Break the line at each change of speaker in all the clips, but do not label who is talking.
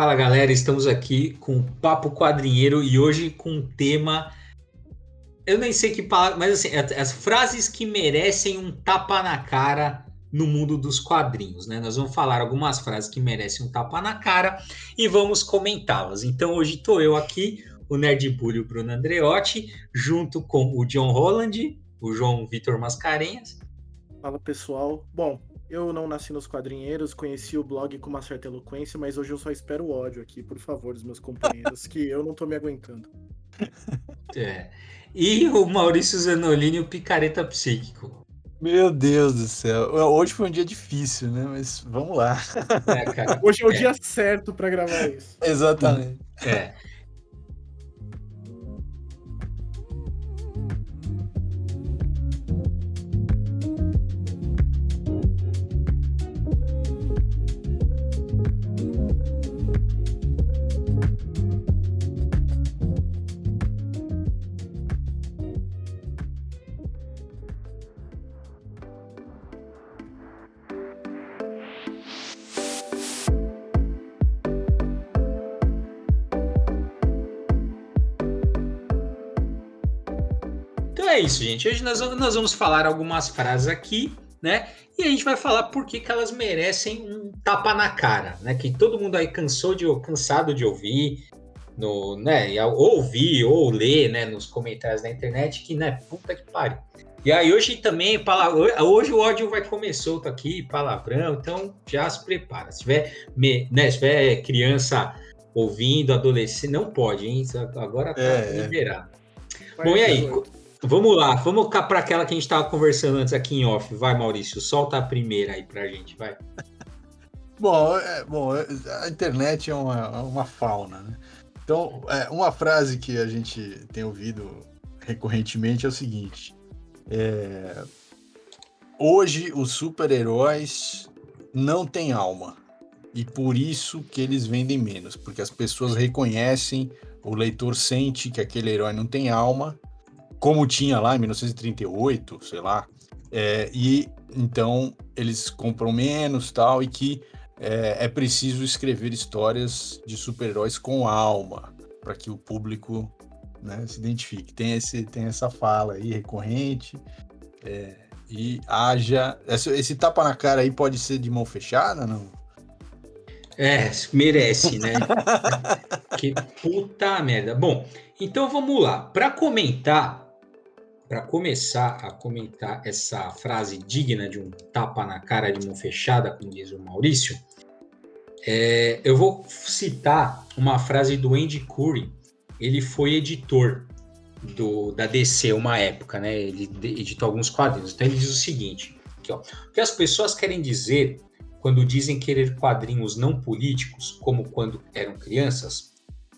Fala galera, estamos aqui com Papo Quadrinheiro e hoje com um tema. Eu nem sei que palavra, mas assim, as frases que merecem um tapa na cara no mundo dos quadrinhos, né? Nós vamos falar algumas frases que merecem um tapa na cara e vamos comentá-las. Então hoje estou eu aqui, o Nerd Bully, o Bruno Andreotti, junto com o John Holland, o João Vitor Mascarenhas.
Fala pessoal. Bom, eu não nasci nos quadrinheiros, conheci o blog com uma certa eloquência, mas hoje eu só espero o ódio aqui, por favor, dos meus companheiros, que eu não tô me aguentando.
É. E o Maurício Zanolini, o picareta psíquico.
Meu Deus do céu. Hoje foi um dia difícil, né? Mas vamos lá.
É, Hoje é o é. dia certo para gravar isso.
Exatamente.
É. é isso, gente. Hoje nós, nós vamos falar algumas frases aqui, né? E a gente vai falar por que, que elas merecem um tapa na cara, né? Que todo mundo aí cansou de cansado de ouvir, no, né? Ou ouvir ou ler, né? Nos comentários da internet que, né? Puta que pariu. E aí hoje também, hoje o ódio vai comer solto aqui, palavrão, então já se prepara. Se tiver, né, se tiver criança ouvindo, adolescente, não pode, hein? Agora tá é, liberado. É. Bom, e aí? Vamos lá, vamos para aquela que a gente estava conversando antes aqui em off. Vai, Maurício, solta a primeira aí para a gente, vai.
bom, é, bom, a internet é uma, uma fauna, né? Então, é, uma frase que a gente tem ouvido recorrentemente é o seguinte: é, hoje os super-heróis não têm alma e por isso que eles vendem menos, porque as pessoas reconhecem, o leitor sente que aquele herói não tem alma como tinha lá em 1938, sei lá, é, e então eles compram menos tal, e que é, é preciso escrever histórias de super-heróis com alma, para que o público né, se identifique. Tem, esse, tem essa fala aí recorrente, é, e haja. Esse, esse, tapa na cara aí pode ser de mão fechada, não?
É, merece, né? que puta merda. Bom, então vamos lá. Para comentar para começar a comentar essa frase digna de um tapa na cara de mão fechada, como diz o Maurício, é, eu vou citar uma frase do Andy Curry. Ele foi editor do, da DC uma época, né? Ele editou alguns quadrinhos. Então ele diz o seguinte: aqui, ó, o que as pessoas querem dizer quando dizem querer quadrinhos não políticos, como quando eram crianças,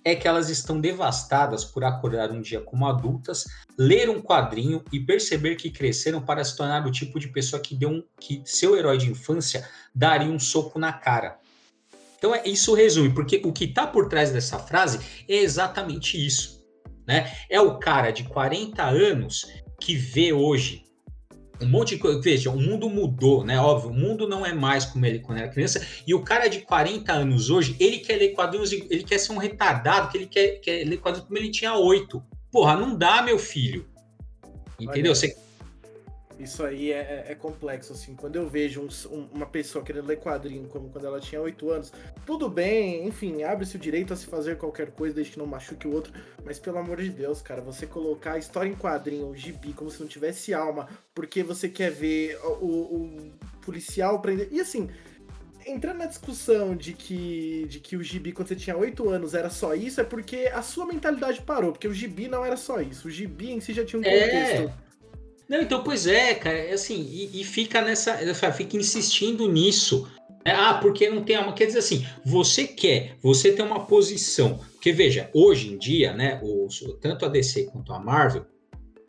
é que elas estão devastadas por acordar um dia como adultas, ler um quadrinho e perceber que cresceram para se tornar o tipo de pessoa que deu um, que seu herói de infância daria um soco na cara. Então é isso resume, porque o que está por trás dessa frase é exatamente isso, né? É o cara de 40 anos que vê hoje um monte de coisa. Veja, o mundo mudou, né? Óbvio, o mundo não é mais como ele quando era criança. E o cara de 40 anos hoje, ele quer ler quadrinhos, ele quer ser um retardado, que ele quer, quer ler quadrinhos como ele tinha 8. Porra, não dá, meu filho. Entendeu? Você
isso aí é, é, é, complexo, assim. Quando eu vejo um, uma pessoa querendo ler quadrinho como quando ela tinha 8 anos, tudo bem, enfim, abre-se o direito a se fazer qualquer coisa desde que não machuque o outro, mas pelo amor de Deus, cara, você colocar a história em quadrinho, o gibi, como se não tivesse alma, porque você quer ver o, o policial prender. E assim, entrando na discussão de que, de que o gibi, quando você tinha 8 anos, era só isso, é porque a sua mentalidade parou, porque o gibi não era só isso. O gibi em si já tinha um é. contexto. É
não, então, pois é, cara, é assim, e, e fica nessa, fica insistindo nisso. Né? Ah, porque não tem alma. Quer dizer assim, você quer, você tem uma posição. Porque veja, hoje em dia, né, os, tanto a DC quanto a Marvel,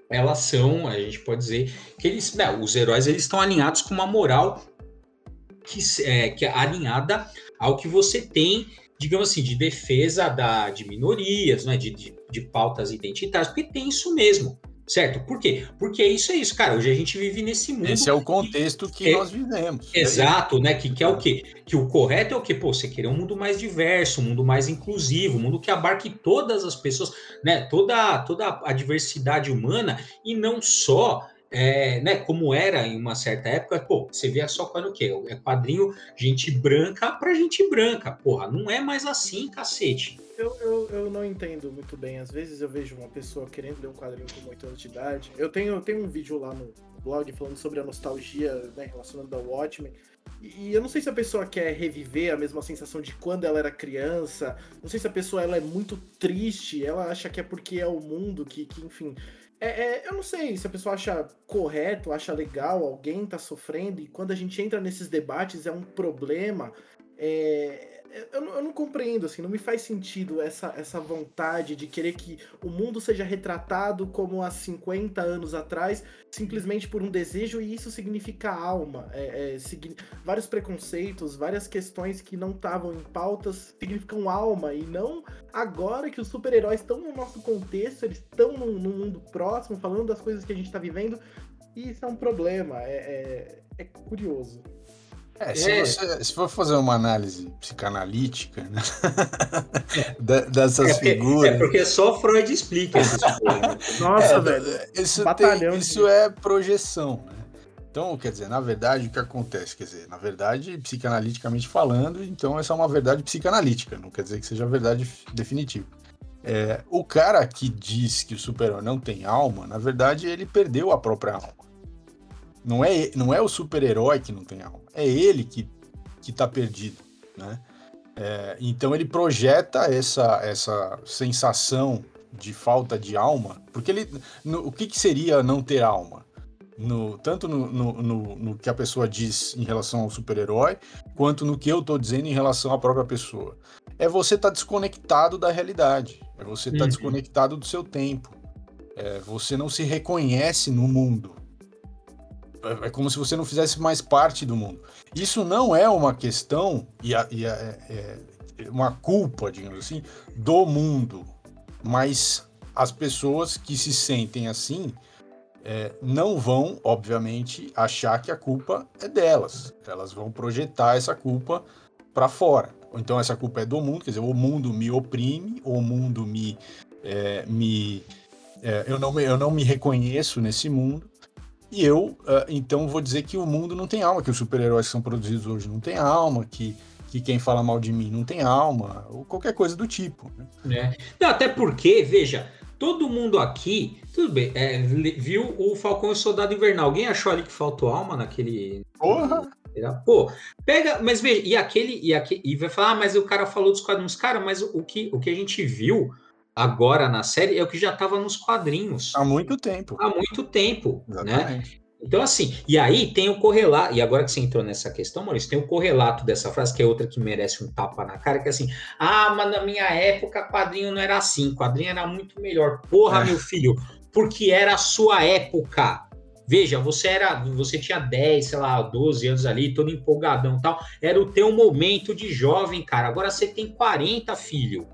elas são, a gente pode dizer que eles, né, os heróis eles estão alinhados com uma moral que é, que é alinhada ao que você tem, digamos assim, de defesa da, de minorias, né, de, de, de pautas identitárias, porque tem isso mesmo. Certo? Por quê? Porque isso é isso, cara. Hoje a gente vive nesse mundo.
Esse é o contexto que, que é, nós vivemos.
Exato, né? Que, que é o quê? Que o correto é o quê? Pô, você querer um mundo mais diverso, um mundo mais inclusivo, um mundo que abarque todas as pessoas, né? Toda, toda a diversidade humana e não só é, né, como era em uma certa época, pô, você via só quando o quê? É quadrinho gente branca para gente branca. Porra, não é mais assim, cacete.
Eu, eu, eu não entendo muito bem. Às vezes eu vejo uma pessoa querendo ler um quadrinho com 8 anos de idade. Eu tenho, eu tenho um vídeo lá no blog falando sobre a nostalgia né, relacionando ao Watchmen. E eu não sei se a pessoa quer reviver a mesma sensação de quando ela era criança. Não sei se a pessoa ela é muito triste. Ela acha que é porque é o mundo que, que enfim. É, é, eu não sei se a pessoa acha correto, acha legal, alguém tá sofrendo, e quando a gente entra nesses debates é um problema. É, eu, não, eu não compreendo, assim, não me faz sentido essa, essa vontade de querer que o mundo seja retratado como há 50 anos atrás, simplesmente por um desejo, e isso significa alma. É, é, vários preconceitos, várias questões que não estavam em pautas significam alma, e não agora que os super-heróis estão no nosso contexto, eles estão no, no, mundo próximo, falando das coisas que a gente está vivendo, e isso é um problema, é, é, é curioso.
É, se, é. Você, se for fazer uma análise psicanalítica né? dessas é figuras.
É porque só Freud explica essas
coisas. Nossa, é, velho.
Isso, tem, isso é projeção, né? Então, quer dizer, na verdade, o que acontece? Quer dizer, na verdade, psicanaliticamente falando, então essa é uma verdade psicanalítica, não quer dizer que seja verdade definitiva. É, o cara que diz que o super-herói não tem alma, na verdade, ele perdeu a própria alma. Não é, não é o super-herói que não tem alma, é ele que, que tá perdido, né? É, então ele projeta essa, essa sensação de falta de alma, porque ele, no, o que, que seria não ter alma? No, tanto no, no, no, no que a pessoa diz em relação ao super-herói, quanto no que eu estou dizendo em relação à própria pessoa. É você estar tá desconectado da realidade, é você estar tá uhum. desconectado do seu tempo, é, você não se reconhece no mundo. É, como se você não fizesse mais parte do mundo. Isso não é uma questão e, a, e a, é, é uma culpa, digamos assim, do mundo, mas as pessoas que se sentem assim é, não vão, obviamente, achar que a culpa é delas. Elas vão projetar essa culpa para fora. Então essa culpa é do mundo, quer dizer, o mundo me oprime, o mundo me, é, me é, eu, não me eu não me reconheço nesse mundo e eu, uh, então, vou dizer que o mundo não tem alma, que os super-heróis que são produzidos hoje não tem alma, que, que quem fala mal de mim não tem alma, ou qualquer coisa do tipo.
Né? É. Não, até porque, veja, todo mundo aqui, tudo bem, é, viu o Falcão e o Soldado Invernal. Alguém achou ali que faltou alma naquele.
Porra!
Pô, pega, mas veja, e aquele, e aquele, e vai falar, ah, mas o cara falou dos quadrinhos. Cara, mas o que, o que a gente viu agora na série é o que já estava nos quadrinhos.
Há muito tempo.
Há muito tempo, né? Exatamente. né? Então, assim, e aí tem o correlato, e agora que você entrou nessa questão, Maurício, tem o correlato dessa frase, que é outra que merece um tapa na cara, que é assim, ah, mas na minha época quadrinho não era assim, quadrinho era muito melhor. Porra, é. meu filho, porque era a sua época. Veja, você era, você tinha 10, sei lá, 12 anos ali, todo empolgadão e tal. Era o teu momento de jovem, cara. Agora você tem 40, filho.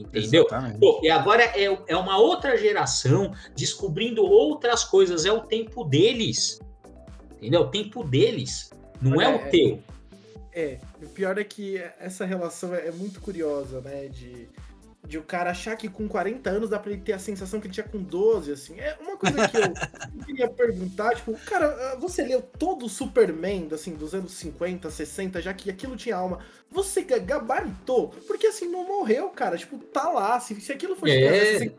Entendeu? Pô, e agora é, é uma outra geração descobrindo outras coisas, é o tempo deles. Entendeu? O tempo deles, não é, é o teu.
É, o pior é que essa relação é, é muito curiosa, né? De de o cara achar que com 40 anos dá pra ele ter a sensação que ele tinha com 12, assim. É uma coisa que eu queria perguntar, tipo, cara, você leu todo o Superman, assim, dos anos 50, 60, já que aquilo tinha alma, você gabaritou? Porque, assim, não morreu, cara, tipo, tá lá, se, se aquilo fosse...
É. Assim,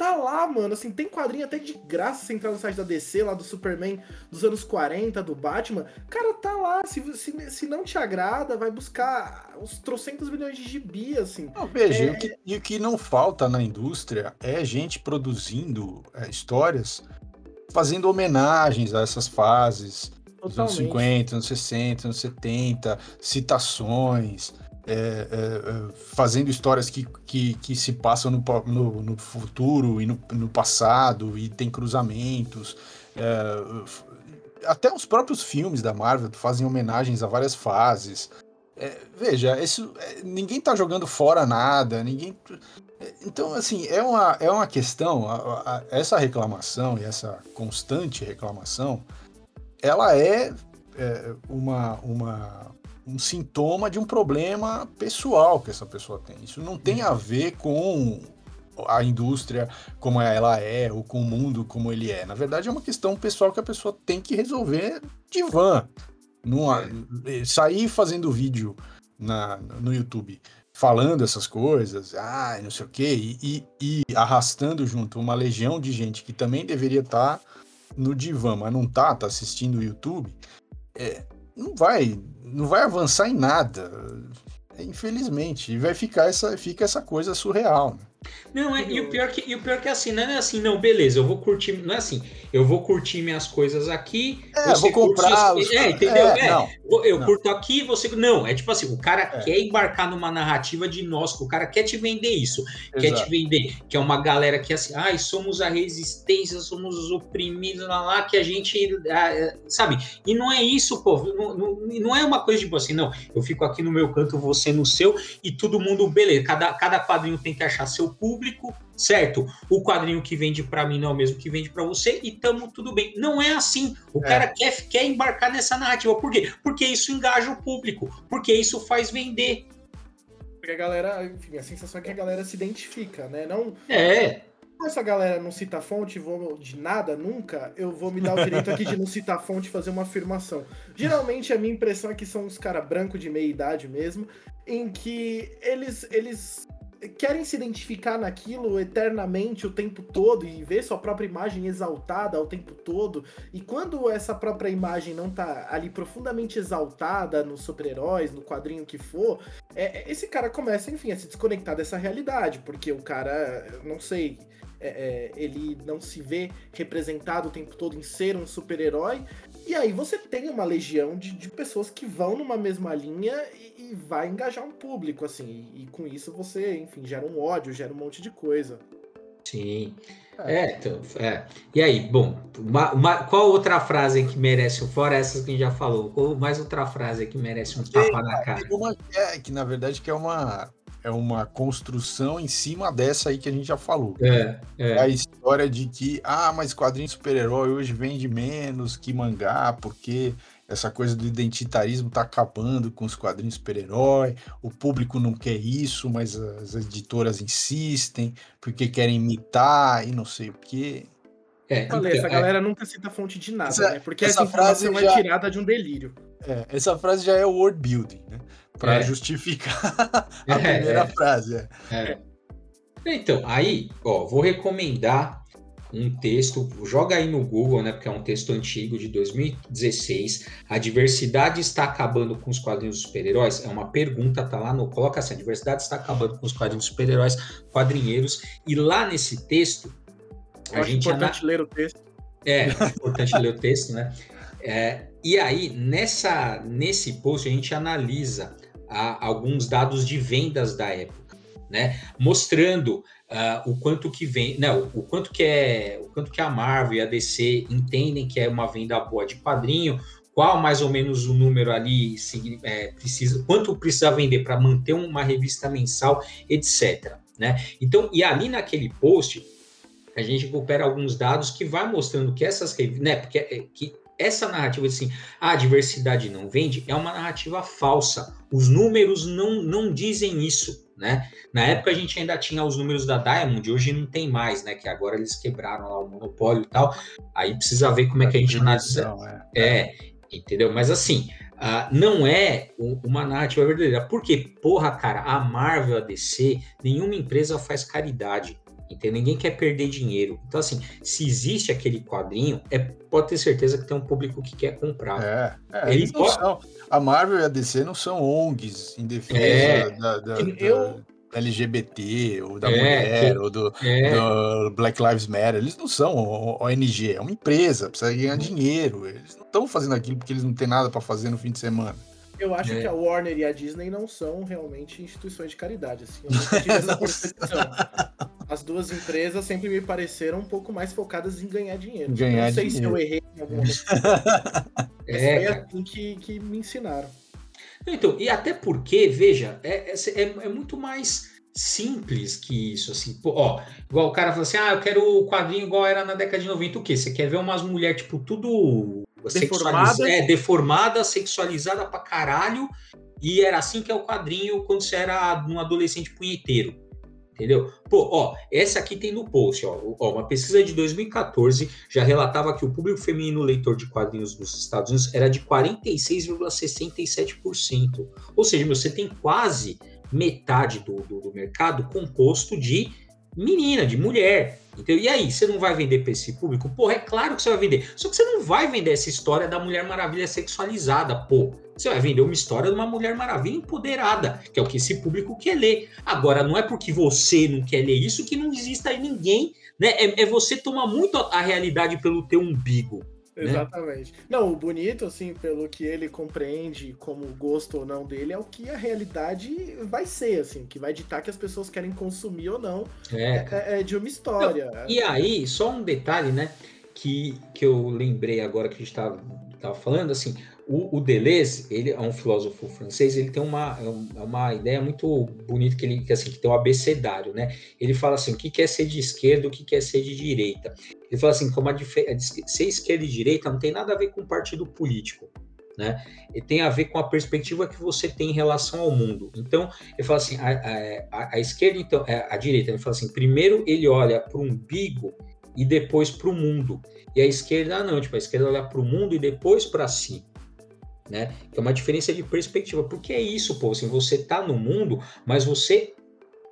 tá lá, mano. Assim, tem quadrinho até de graça se entrar no site da DC, lá do Superman dos anos 40, do Batman. Cara, tá lá. Se, se, se não te agrada, vai buscar uns trocentos milhões de gibi, assim.
Não, veja, é... e, o que, e o que não falta na indústria é gente produzindo é, histórias, fazendo homenagens a essas fases. Dos anos 50, anos 60, anos 70, citações, é, é, é, fazendo histórias que, que, que se passam no, no, no, futuro e no, no passado, e tem cruzamentos. É, até os próprios filmes da Marvel fazem homenagens a várias fases. é, veja, isso, é, ninguém está jogando fora nada, ninguém. Então, assim, é uma, é uma questão, a, a, essa reclamação e essa constante reclamação, ela é, é uma, uma, um sintoma de um problema pessoal que essa pessoa tem. Isso não tem a ver com a indústria como ela é, ou com o mundo como ele é. Na verdade, é uma questão pessoal que a pessoa tem que resolver de van. Numa, é. sair fazendo vídeo na, no YouTube falando essas coisas, ah, não sei o quê, e, e, e, arrastando junto uma legião de gente que também deveria estar tá no divã, mas não tá, tá assistindo o YouTube, é, não vai, não vai avançar em nada, infelizmente, e vai ficar essa, fica essa coisa surreal. Né?
Não, é, e, o pior que, e o pior que é assim, não é assim, não, beleza, eu vou curtir, não é assim, eu vou curtir minhas coisas aqui,
é, vou comprar,
os... é, entendeu? É, é, não, eu não. curto aqui, você, não, é tipo assim, o cara é. quer embarcar numa narrativa de nós, o cara quer te vender isso, Exato. quer te vender, que é uma galera que é assim, ai, somos a resistência, somos os oprimidos, lá, lá que a gente, ah, sabe, e não é isso, pô, não, não, não é uma coisa tipo assim, não, eu fico aqui no meu canto, você no seu, e todo mundo, beleza, cada, cada quadrinho tem que achar seu público, certo? O quadrinho que vende para mim não é o mesmo que vende para você e tamo tudo bem. Não é assim. O é. cara quer, quer embarcar nessa narrativa. Por quê? Porque isso engaja o público, porque isso faz vender.
Porque a galera, enfim, a sensação é que a galera se identifica, né? Não.
É.
Essa galera não cita fonte, vou de nada, nunca, eu vou me dar o direito aqui de não citar fonte e fazer uma afirmação. Geralmente a minha impressão é que são uns caras brancos de meia idade mesmo, em que eles, eles querem se identificar naquilo eternamente o tempo todo e ver sua própria imagem exaltada o tempo todo. E quando essa própria imagem não tá ali profundamente exaltada nos super-heróis, no quadrinho que for, é, é esse cara começa, enfim, a se desconectar dessa realidade, porque o cara, não sei, é, é, ele não se vê representado o tempo todo em ser um super-herói. E aí você tem uma legião de, de pessoas que vão numa mesma linha e, e vai engajar um público, assim. E, e, com isso você, enfim, gera um ódio, gera um monte de coisa.
Sim. É, então, é. E aí, bom, uma, uma, qual outra frase que merece, fora essas que a gente já falou, qual mais outra frase que merece um tapa na cara?
Uma, é, que na verdade que é uma é uma construção em cima dessa aí que a gente já falou.
É, é.
A história de que, ah, mas quadrinho super-herói hoje vende menos que mangá, porque essa coisa do identitarismo tá acabando com os quadrinhos super-herói, o público não quer isso, mas as editoras insistem, porque querem imitar e não sei o quê.
É, Falei, então, essa é. galera nunca cita fonte de nada, essa, né? Porque essa, essa frase é já... é tirada de um delírio.
É, essa frase já é o word building, né? Para é. justificar a é, primeira é. frase.
É. Então, aí, ó, vou recomendar um texto, joga aí no Google, né, porque é um texto antigo de 2016. A diversidade está acabando com os quadrinhos super-heróis? É uma pergunta, tá lá no coloca assim, a diversidade está acabando com os quadrinhos super-heróis, quadrinheiros. E lá nesse texto,
Eu a gente é importante ana... ler o texto.
É, é importante ler o texto, né? É, e aí, nessa, nesse post, a gente analisa a alguns dados de vendas da época, né? Mostrando uh, o quanto que vem, não, o quanto que é, o quanto que a Marvel e a DC entendem que é uma venda boa de quadrinho, qual mais ou menos o número ali é, precisa, quanto precisa vender para manter uma revista mensal, etc. Né? Então, e ali naquele post a gente recupera alguns dados que vai mostrando que essas revistas, né? Porque é, que essa narrativa de assim, a diversidade não vende, é uma narrativa falsa. Os números não, não dizem isso, né? Na época a gente ainda tinha os números da Diamond, hoje não tem mais, né? Que agora eles quebraram lá o monopólio e tal. Aí precisa ver como é que a gente analisa. É. é, entendeu? Mas assim, uh, não é uma narrativa verdadeira. Porque, porra, cara, a Marvel, a DC, nenhuma empresa faz caridade. Entendeu? Ninguém quer perder dinheiro. Então, assim, se existe aquele quadrinho, é, pode ter certeza que tem um público que quer comprar.
É, é pode... são, a Marvel e a DC não são ONGs em defesa é, da, da, eu... da LGBT, ou da é, mulher, que... ou do, é. do, Black Lives Matter. Eles não são ONG, é uma empresa, precisa ganhar dinheiro. Eles não estão fazendo aquilo porque eles não têm nada para fazer no fim de semana.
Eu acho é. que a Warner e a Disney não são realmente instituições de caridade. Assim, As duas empresas sempre me pareceram um pouco mais focadas em ganhar dinheiro.
Ganhar
não sei
dinheiro.
se eu errei em alguma coisa. é, foi assim que, que me ensinaram.
Então, e até porque, veja, é, é, é, é muito mais simples que isso, assim, pô, ó, igual o cara fala assim, ah, eu quero o quadrinho igual era na década de 90, o quê? Você quer ver umas mulheres, tipo, tudo
deformada,
é, deformada, sexualizada pra caralho, e era assim que é o quadrinho quando você era um adolescente punheteiro. Entendeu? Pô, ó, essa aqui tem no post, ó, ó, Uma pesquisa de 2014 já relatava que o público feminino leitor de quadrinhos dos Estados Unidos era de 46,67%. Ou seja, você tem quase metade do, do, do mercado composto de menina, de mulher. Então, e aí, você não vai vender para esse público? Porra, é claro que você vai vender. Só que você não vai vender essa história da Mulher Maravilha sexualizada, pô. Você vai vender uma história de uma Mulher Maravilha empoderada, que é o que esse público quer ler. Agora, não é porque você não quer ler isso que não exista ninguém, né? É, é você tomar muito a realidade pelo teu umbigo.
Né? Exatamente. Né? Não, o bonito, assim, pelo que ele compreende como gosto ou não dele, é o que a realidade vai ser, assim, que vai ditar que as pessoas querem consumir ou não é, é, é de uma história.
Não, e aí, só um detalhe, né, que, que eu lembrei agora que a gente estava tava falando, assim, o, o, Deleuze, ele é um filósofo francês, ele tem uma, é é uma ideia muito bonita que ele que, assim, que tem um abecedário, né? Ele fala assim, o que quer ser de esquerda, o que quer ser de direita. Ele fala assim, como a ser esquerda e direita não tem nada a ver com partido político, né? E tem a ver com a perspectiva que você tem em relação ao mundo. Então, ele fala assim, a, a, a esquerda, então, é, a direita, ele fala assim, primeiro ele olha para o umbigo e depois para o mundo. E a esquerda não, tipo, a esquerda olha para o mundo e depois para si né? Que é uma diferença de perspectiva. Porque é isso, pô, assim, você tá no mundo, mas você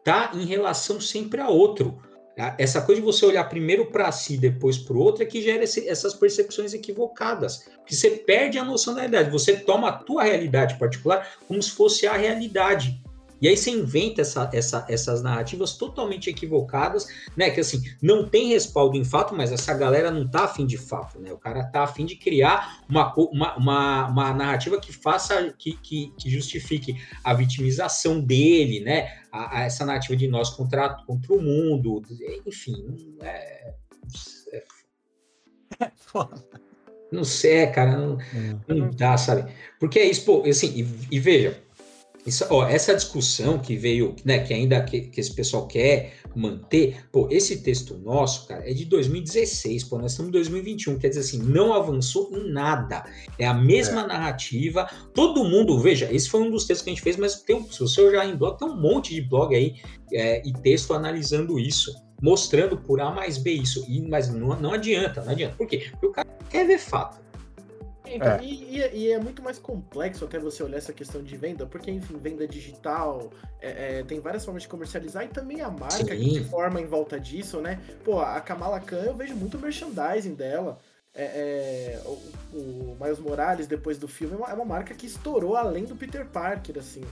tá em relação sempre a outro. Tá? Essa coisa de você olhar primeiro para si, depois para o outro, é que gera esse, essas percepções equivocadas. Porque você perde a noção da realidade. Você toma a tua realidade particular como se fosse a realidade. E aí você inventa essa, essa, essas narrativas totalmente equivocadas, né? Que assim, não tem respaldo em fato, mas essa galera não tá afim de fato, né? O cara tá afim de criar uma, uma, uma, uma narrativa que faça, que, que, que, justifique a vitimização dele, né? A, a essa narrativa de nós contra, contra o mundo, enfim, é. é, é foda. Não sei, cara, não, é. não dá, sabe? Porque é isso, pô, assim, e, e veja, isso, ó, essa discussão que veio, né, que ainda que, que, esse pessoal quer manter, pô, esse texto nosso, cara, é de 2016, pô, nós estamos em 2021, quer dizer assim, não avançou em nada. É a mesma é. narrativa, todo mundo, veja, esse foi um dos textos que a gente fez, mas tem, se você olhar em blog, tem um monte de blog aí é, e texto analisando isso, mostrando por A mais B isso, e, mas não, não adianta, não adianta. Por quê? Porque o cara quer ver fato.
Então, é. E, e, e, é muito mais complexo até você olhar essa questão de venda, porque, enfim, venda digital, é, é, tem várias formas de comercializar e também a marca Sim. que se forma em volta disso, né? Pô, a Kamala Khan, eu vejo muito merchandising dela. É, é, o, o Miles Morales, depois do filme, é uma, é uma, marca que estourou além do Peter Parker, assim.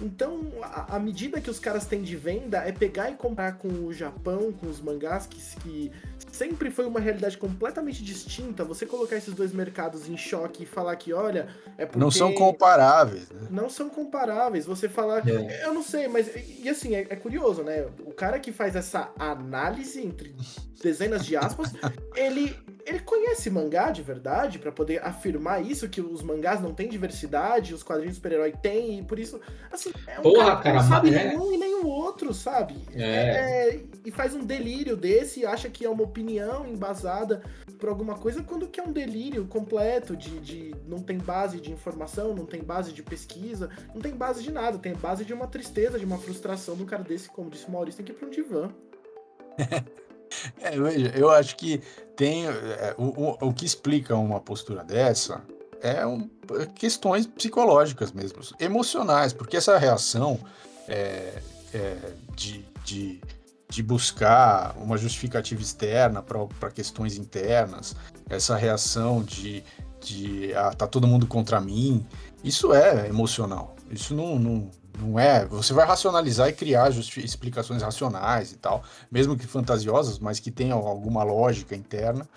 Então, a, a, medida que os caras têm de venda é pegar e comprar com o Japão, com os mangás, que, que sempre foi uma realidade completamente distinta. Você colocar esses dois mercados em choque e falar que, olha, é porque...
Não são comparáveis. Né?
Não são comparáveis. Você falar... É. Eu não sei, mas... E assim, é, é curioso, né? O cara que faz essa análise entre dezenas de aspas, ele ele conhece mangá de verdade para poder afirmar isso que os mangás não têm diversidade, os quadrinhos de super-herói têm e por isso assim é um
Porra, cara,
que
não
sabe é. nenhum e nenhum outro, sabe? É. é. e faz um delírio desse e acha que é uma opinião embasada por alguma coisa quando que é um delírio completo de, de não tem base de informação, não tem base de pesquisa, não tem base de nada, tem base de uma tristeza, de uma frustração de um cara desse, como disse o Maurício, tem que ir para um divã.
É, veja, eu acho que tem é, o, o, o, que explica uma postura dessa é um, questões psicológicas mesmo, emocionais, porque essa reação é, é, de, de, de, buscar uma justificativa externa para questões internas, essa reação de, de ah, tá todo mundo contra mim, isso é emocional. Isso não, não, não é. Você vai racionalizar e criar explicações racionais e tal, mesmo que fantasiosas, mas que tenham alguma lógica interna.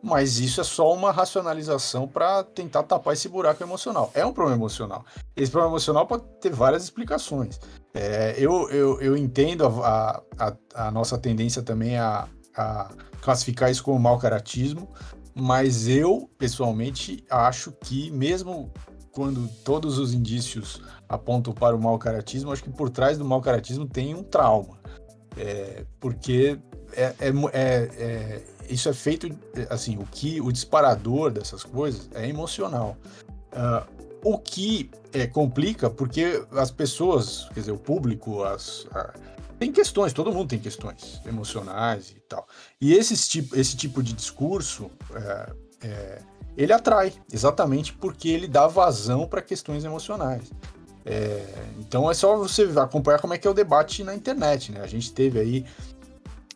Mas isso é só uma racionalização para tentar tapar esse buraco emocional. É um problema emocional. Esse problema emocional pode ter várias explicações. É, eu, eu, eu entendo a, a, a nossa tendência também a, a classificar isso como mau caratismo, mas eu, pessoalmente, acho que mesmo quando todos os indícios apontam para o mau caratismo, acho que por trás do mau caratismo tem um trauma. É, porque é, é, é, é, isso é feito, assim, o que o disparador dessas coisas é emocional. Uh, o que é, complica porque as pessoas, quer dizer, o público, as, a, tem questões, todo mundo tem questões emocionais e tal. E esse tipo, esse tipo de discurso, ele atrai, exatamente porque ele dá vazão para questões emocionais. É, então é só você acompanhar como é que é o debate na internet, né? A gente teve aí,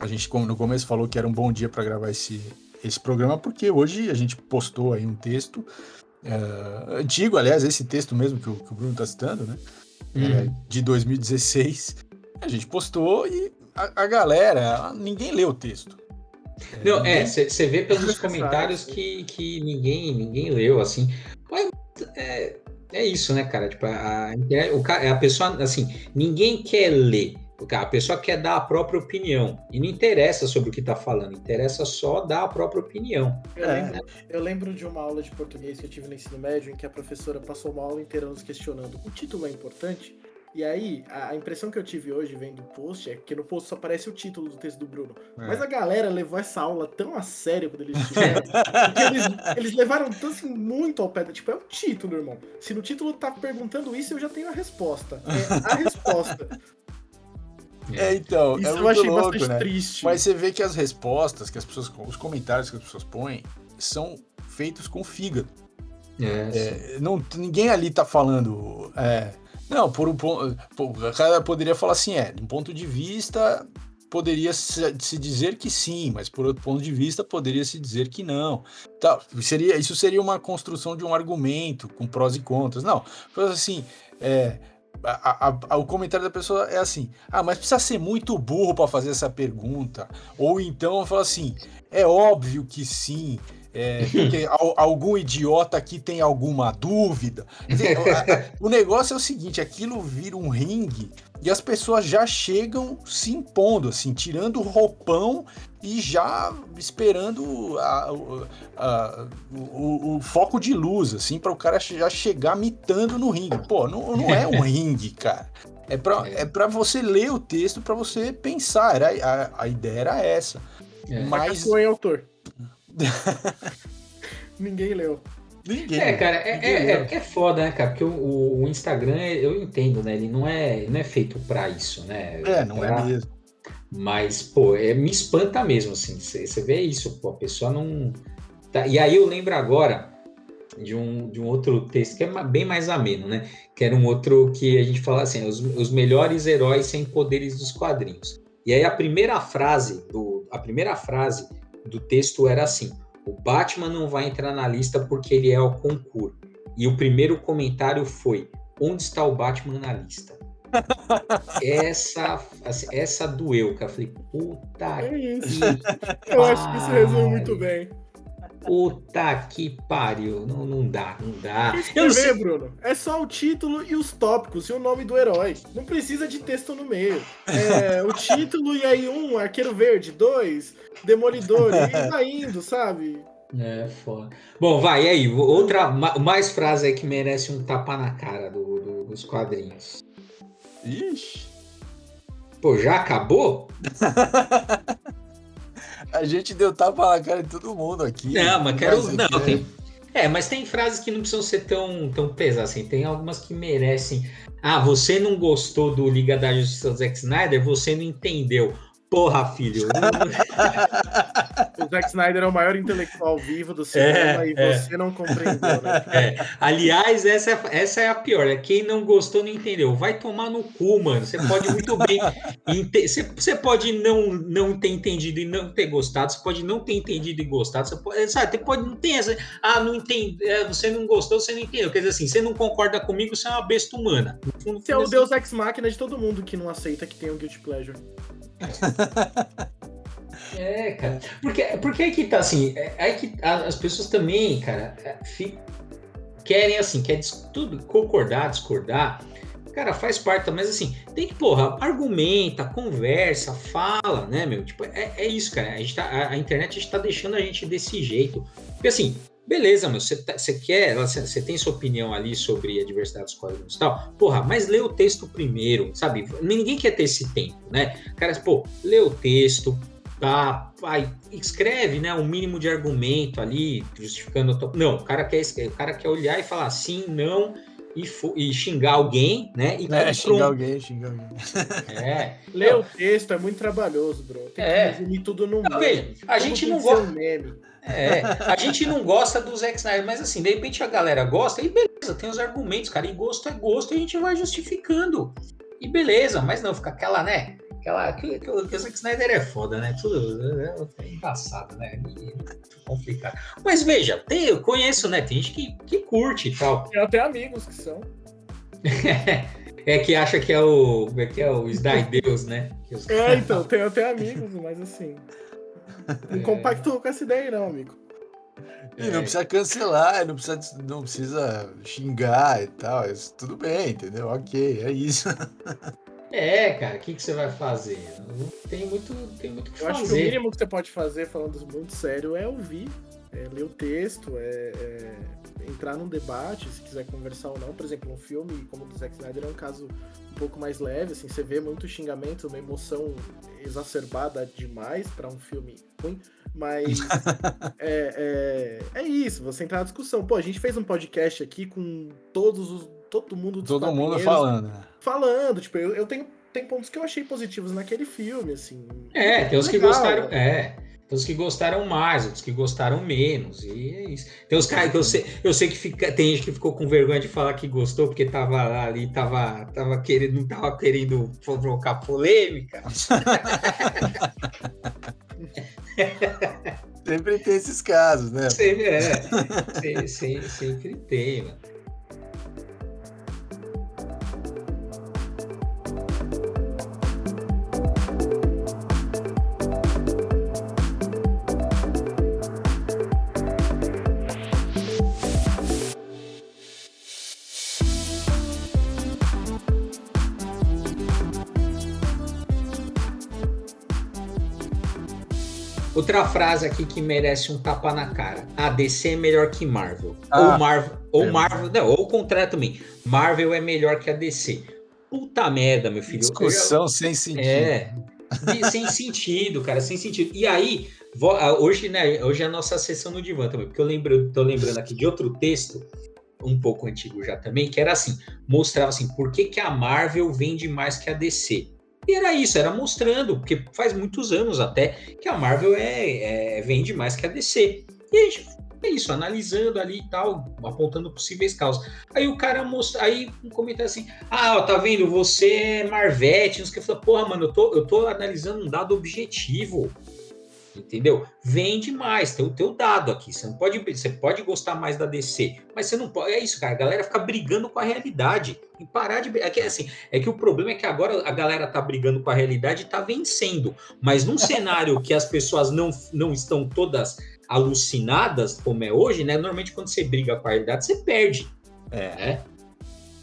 a gente no começo falou que era um bom dia para gravar esse, esse programa, porque hoje a gente postou aí um texto é, antigo, aliás, esse texto mesmo que o, que o Bruno está citando, né? Uhum. É, de 2016. A gente postou e a, a galera, ninguém leu o texto.
Não, é, você vê pelos comentários que, que ninguém, ninguém leu, assim. É, é isso, né, cara? Tipo, a, a, a pessoa, assim, ninguém quer ler. A pessoa quer dar a própria opinião. E não interessa sobre o que está falando, interessa só dar a própria opinião.
Eu, é. lembro, eu, lembro, de uma aula de português que eu tive no ensino médio em que a professora passou uma aula inteira nos questionando: o título é importante? E aí, a impressão que eu tive hoje vendo o post é que no post só aparece o título do texto do Bruno. É. Mas a galera levou essa aula tão a sério quando eles tiveram, porque eles, eles levaram tão, assim, muito ao pé. Tipo, é o título, irmão. Se no título tá perguntando isso, eu já tenho a resposta. É a resposta.
É, então, Isso é eu achei louco, bastante né? triste. Mas você vê que as respostas que as pessoas, os comentários que as pessoas põem são feitos com fígado. É, é não, ninguém ali tá falando. É, não, por um ponto. Cara poderia falar assim, é, de um ponto de vista, poderia se, se, dizer que sim, mas por outro ponto de vista, poderia se dizer que não. Tá, seria, isso seria uma construção de um argumento com prós e contras. Não, assim, é, a, a, a, o comentário da pessoa é assim: ah, mas precisa ser muito burro para fazer essa pergunta. Ou então fala assim: é óbvio que sim. É, porque algum idiota aqui tem alguma dúvida. o negócio é o seguinte: aquilo vira um ringue e as pessoas já chegam se impondo, assim, tirando o roupão e já esperando a, a, o, o, foco de luz, assim, para o cara já chegar mitando no ringue. Pô, não, não é um ringue, cara. É para é. é pra você ler o texto, para você pensar. Era, a, a ideia era essa.
É. Mas. Foi autor. Ninguém leu.
Ninguém. É, cara, é, é, é, é, foda, né, cara? Porque o, o, Instagram, eu entendo, né? Ele não é, não é feito para isso, né?
É, não pra... é mesmo.
Mas, pô, é, me espanta mesmo, assim. Você vê isso, pô, a pessoa não. Tá, e aí eu lembro agora de um, de um outro texto que é bem mais ameno, né? Que era um outro que a gente fala assim: os, os melhores heróis sem poderes dos quadrinhos. E aí a primeira frase do, a primeira frase do texto era assim: o Batman não vai entrar na lista porque ele é o concurso. E o primeiro comentário foi: onde está o Batman na lista? essa, assim, essa doeu, cara. Eu falei, puta
é isso. que Eu acho que isso resume muito bem.
Puta que pariu. Não, não dá, não dá.
Escrever, Bruno, é só o título e os tópicos e o nome do herói. Não precisa de texto no meio. É, o título e aí um, Arqueiro Verde, dois, Demolidor, e vai indo, sabe?
É, foda. Bom, vai, e aí? Outra, mais frase aí que merece um tapa na cara do, do dos quadrinhos.
Ixi.
Pô, já acabou?
A gente deu tapa na cara de todo mundo aqui.
Não, mas quero. Não, é. tem. É, mas tem frases que não precisam ser tão, tão pesadas assim. Tem algumas que merecem. Ah, você não gostou do Liga da Justiça do Zack Snyder? Você não entendeu. Porra, filho.
o Zack Snyder é o maior intelectual vivo do cinema é, e é. você não compreendeu, né?
É. Aliás, essa é, essa é a pior. É quem não gostou não entendeu. Vai tomar no cu, mano. Você pode muito bem. Você, você pode não, não ter entendido e não ter gostado. Você pode não ter entendido e gostado. Você pode, sabe, você pode não ter essa. Ah, não entendi. É, você não gostou, você não entendeu. Quer dizer assim, você não concorda comigo, você é uma besta humana.
Você é o Deus Ex Máquina de todo mundo que não aceita que tem um Guilty Pleasure.
É, cara. Porque, porque aí que tá assim, é, aí que as pessoas também, cara, é, querem assim, quer tudo concordar, discordar. Cara, faz parte, mas assim, tem que, porra, argumenta, conversa, fala, né, meu? Tipo, é, é isso, cara. A, gente tá, a, a internet está deixando a gente desse jeito. Porque assim, Beleza, meu, você, tá, quer, você tem sua opinião ali sobre a diversidade dos quadrinhos e tal, porra, mas lê o texto primeiro, sabe? Ninguém quer ter esse tempo, né? Cara, pô, lê o texto, tá, aí, escreve, né, um mínimo de argumento ali, justificando. Não, o cara quer, o cara quer olhar e falar sim, não, e, e, xingar alguém, né? E
é, xingar alguém, xingar alguém.
É. Ler o texto é muito trabalhoso, bro. Tem
é.
que resumir tudo no
não, meme. A gente não gosta. É, a gente não gosta do Zack Snyder, mas assim, de repente a galera gosta e beleza, tem os argumentos, cara, e gosto é gosto, e a gente vai justificando. E beleza, mas não, fica aquela, né? Aquela. Que, que, que o Zack Snyder é foda, né? Tudo é, é engraçado, né? É complicado. Mas veja, tem, eu conheço, né? Tem gente que, que curte e tal.
Tem até amigos que são.
é que acha que é o. É que é o Sny Deus, né?
É, então, tem até amigos, mas assim. Não é. compactou com essa ideia, não, amigo.
E não é. precisa cancelar, não precisa, não precisa xingar e tal. Isso, tudo bem, entendeu? Ok, é isso.
É, cara, o que, que você vai fazer? Não tem muito, tem muito que
Eu
fazer.
acho que o mínimo que você pode fazer, falando muito sério, é ouvir, é ler o texto, é, é, entrar num debate, se quiser conversar ou não. Por exemplo, um filme como o do Zack Snyder é um caso um pouco mais leve, assim, você vê muito xingamento, uma emoção exacerbada demais para um filme ruim, mas é, é, é, isso, você entrar na discussão. Pô, a gente fez um podcast aqui com todos os todo mundo
Todo mundo falando. Né?
Falando, tipo, eu, eu tenho, tem pontos que eu achei positivos naquele filme, assim.
É, tem os que gostaram. É. Tem os que gostaram mais, outros que gostaram menos. E é isso. Tem os caras que eu sei, eu sei que fica, tem gente que ficou com vergonha de falar que gostou, porque tava ali, tava, tava querendo, não tava querendo provocar polêmica.
sempre tem esses casos, né?
Sempre, é. sempre, sempre tem, mano. Outra frase aqui que merece um tapa na cara. A DC é melhor que Marvel. Ah, ou Marvel, ou é. Marvel, não, ou o contrário também. Marvel é melhor que a DC. Puta merda, meu filho.
Discussão sem sentido.
É. sem sentido, cara, sem sentido. E aí, hoje, né, hoje é a nossa sessão no divã também, porque eu lembro, tô lembrando aqui de outro texto um pouco antigo já também, que era assim, mostrava assim, por que, que a Marvel vende mais que a DC? E era isso, era mostrando, porque faz muitos anos até que a Marvel é, é vende mais que a DC. E a gente é isso, analisando ali e tal, apontando possíveis causas. Aí o cara mostra, aí um comentário assim: ah, ó, tá vendo, você é Marvete, não sei o que. Eu falo, porra, mano, eu tô, eu tô analisando um dado objetivo entendeu? Vende mais, tem o teu dado aqui. Você não pode, você pode gostar mais da DC, mas você não pode. É isso, cara. A galera fica brigando com a realidade e parar de. É que, assim, é que o problema é que agora a galera tá brigando com a realidade e tá vencendo. Mas num cenário que as pessoas não, não estão todas alucinadas, como é hoje, né? Normalmente quando você briga com a realidade, você perde. É. Né?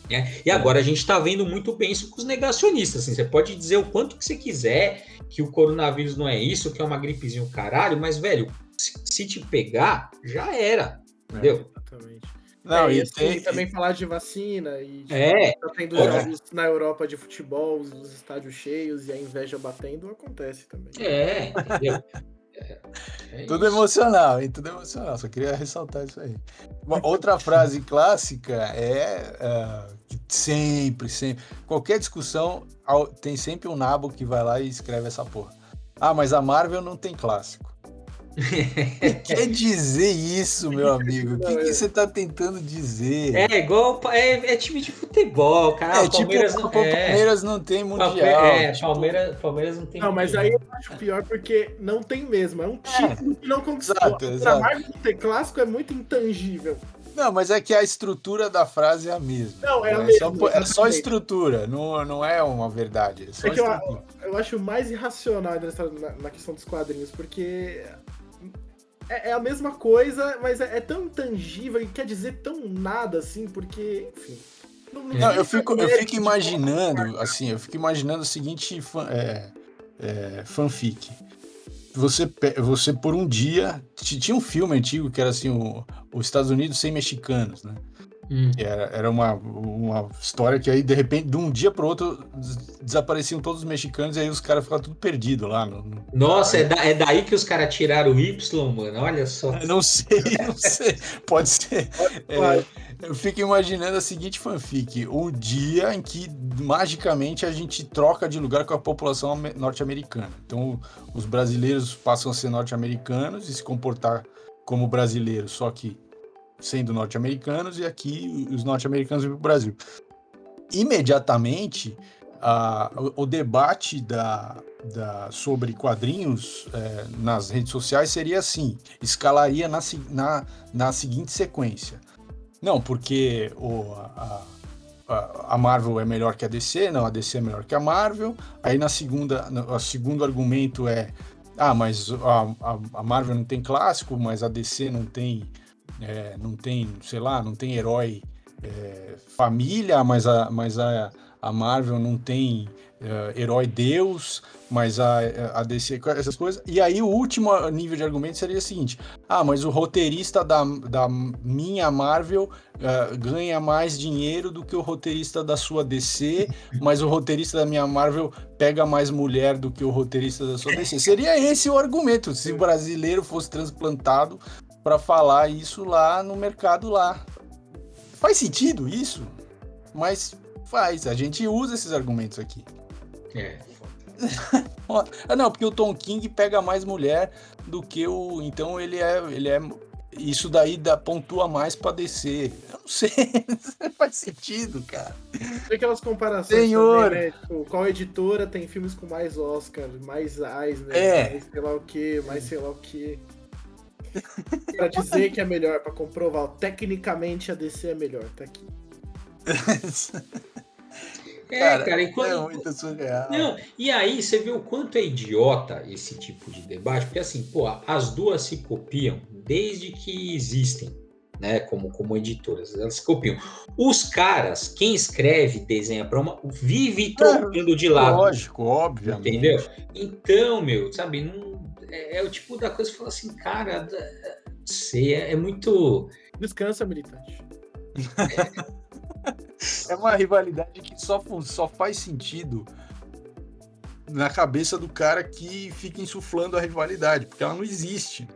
É. E agora a gente está vendo muito bem isso com os negacionistas. Assim, você pode dizer o quanto que você quiser que o coronavírus não é isso, que é uma gripezinha o caralho, mas, velho, se, se te pegar, já era. Entendeu? É, exatamente.
Não, é, e assim, tem... também falar de vacina e de,
é.
tá tendo jogos na Europa de futebol, os estádios cheios e a inveja batendo, acontece também.
É, entendeu?
É, é Tudo isso. emocional, hein? Tudo emocional. Só queria ressaltar isso aí. Uma outra frase clássica é uh, sempre, sempre. Qualquer discussão tem sempre um nabo que vai lá e escreve essa porra. Ah, mas a Marvel não tem clássico. quer dizer isso, meu amigo? O que, que, você tá tentando dizer?
É igual é, é time de futebol, cara.
É, tipo, Palmeiras, tipo, não, Palmeiras é. não tem mundial.
É,
tipo...
Palmeiras, Palmeiras não tem.
Não, mas aí eu acho pior porque não tem mesmo. É um título que não conquistou. Exato, exato. A Marvel não ter clássico é muito intangível.
Não, mas é que a estrutura da frase é a mesma.
Não, é a é mesma.
Só, é só estrutura, não, não é uma verdade. É, é que
eu, eu, acho mais irracional na, na questão dos quadrinhos, porque é, é, a mesma coisa, mas é, é, tão intangível e quer dizer tão nada assim, porque, enfim.
Não, não, não eu fico, eu fico imaginando, assim, eu fico imaginando o seguinte fan, é, é, fanfic. você, você por um dia. Tinha um filme antigo que era assim: o, os Estados Unidos sem mexicanos, né? Hum. Era, era uma, uma história que aí, de repente, de um dia para outro, desapareciam todos os mexicanos e aí os caras ficavam tudo perdidos lá. No, no...
Nossa, é, da, é, daí que os caras tiraram o Y, mano. Olha só.
Eu não sei, não sei. Pode ser. É, eu fico imaginando a seguinte fanfic: um dia em que magicamente a gente troca de lugar com a população norte-americana. Então, os brasileiros passam a ser norte-americanos e se comportar como brasileiros, só que sendo norte-americanos, e aqui os norte-americanos vêm para o Brasil. Imediatamente, a, o, o, debate da, da, sobre quadrinhos é, nas redes sociais seria assim: escalaria na, na, na seguinte sequência. Não, porque o, a, a, Marvel é melhor que a DC, não, a DC é melhor que a Marvel. Aí na segunda, o segundo argumento é: ah, mas a, a, Marvel não tem clássico, mas a DC não tem é, não tem, sei lá, não tem herói é, família, mas a, mas a, a Marvel não tem uh, herói Deus, mas a, a DC, essas coisas. E aí o último nível de argumento seria o seguinte: ah, mas o roteirista da, da minha Marvel uh, ganha mais dinheiro do que o roteirista da sua DC, mas o roteirista da minha Marvel pega mais mulher do que o roteirista da sua DC. Seria esse o argumento, se o brasileiro fosse transplantado para falar isso lá no mercado lá. Faz sentido isso? Mas faz. A gente usa esses argumentos aqui.
É.
ah, não, porque o Tom King pega mais mulher do que o. Então ele é. Ele é isso daí dá, pontua mais para descer. Eu não sei. faz sentido, cara.
Tem aquelas comparações. Senhor! Também, né? tipo, qual editora tem filmes com mais Oscar, mais Eisner,
é.
mais sei lá o que, mais sei lá o que pra dizer que é melhor, pra comprovar. Tecnicamente a DC é melhor, tá aqui.
É, cara, cara enquanto... é muito surreal. Não, e aí você vê o quanto é idiota esse tipo de debate, porque assim, pô, as duas se copiam desde que existem, né, como, como editoras, elas se copiam. Os caras, quem escreve, desenha promo, vive trocando é, de lado.
Lógico, obviamente.
Entendeu? Então, meu, sabe, não, é, é, o tipo da coisa que fala assim, cara, você é, é muito.
Descansa, militante.
É, uma rivalidade que só, só faz sentido na cabeça do cara que fica insuflando a rivalidade, porque ela não existe.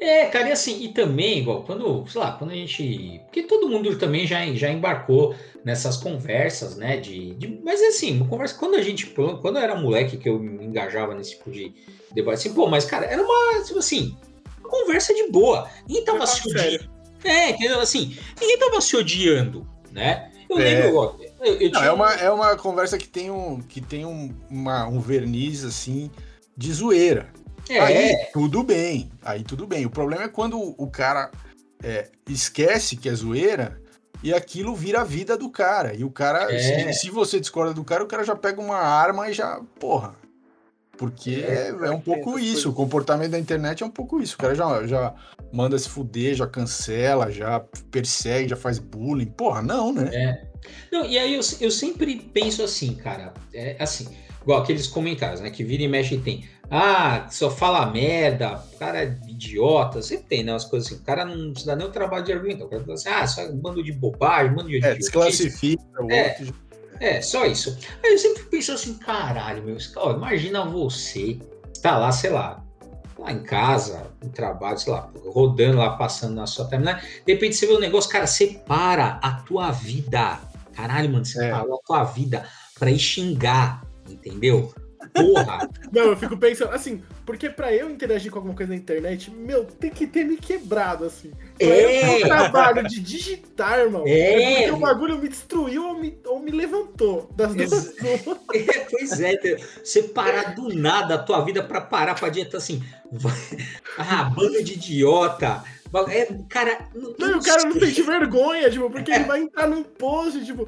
É, cara, e assim, e também, igual, quando, sei lá, quando a gente. Porque todo mundo também já, já embarcou nessas conversas, né? De, de, mas assim, uma conversa. Quando a gente. Quando eu era moleque que eu me engajava nesse tipo de debate, assim, pô, mas, cara, era uma, tipo assim, uma conversa de boa. Ninguém tava se odiando. É, entendeu? Assim, ninguém tava se odiando, né?
Eu é. lembro, ó, eu, eu Não, tinha... é, uma, é uma conversa que tem um, que tem um, uma, um verniz, assim, de zoeira. É. Aí tudo bem, aí tudo bem. O problema é quando o cara é, esquece que é zoeira e aquilo vira a vida do cara. E o cara, é. se, se, você discorda do cara, o cara já pega uma arma e já, porra. Porque é, é, é um pouco isso, o comportamento da internet é um pouco isso. O cara já, já manda se fuder, já cancela, já persegue, já faz bullying. Porra, não, né?
É. Não, e aí eu, eu sempre penso assim, cara, é assim, igual aqueles comentários, né, que vira e mexe e tem. Ah, só fala merda, o cara é idiota, sempre tem, né? Umas coisas assim. O cara não se dá nem o trabalho de argumentar. O cara fala assim, ah, só um bando de bobagem, bando de.
É, desclassifica o
é, outro. É, só isso. Aí eu sempre penso assim, caralho, meu, ó, imagina você, tá lá, sei lá, lá em casa, no trabalho, sei lá, rodando lá, passando na sua terminal. De repente você vê um negócio, cara, separa a tua vida. Caralho, mano, você é. parou a tua vida pra ir xingar, entendeu? Porra!
Não, eu fico pensando, assim, porque pra eu interagir com alguma coisa na internet, meu, tem que ter me quebrado, assim. Pra é. eu trabalho de digitar, irmão. É. é porque o bagulho me destruiu ou me, ou me levantou das duas
é, Pois é, você parar do nada a tua vida pra parar pra adiantar assim. ah, bando de idiota é, cara.
Não, não o cara não tem vergonha, tipo, porque ele vai entrar num post, tipo,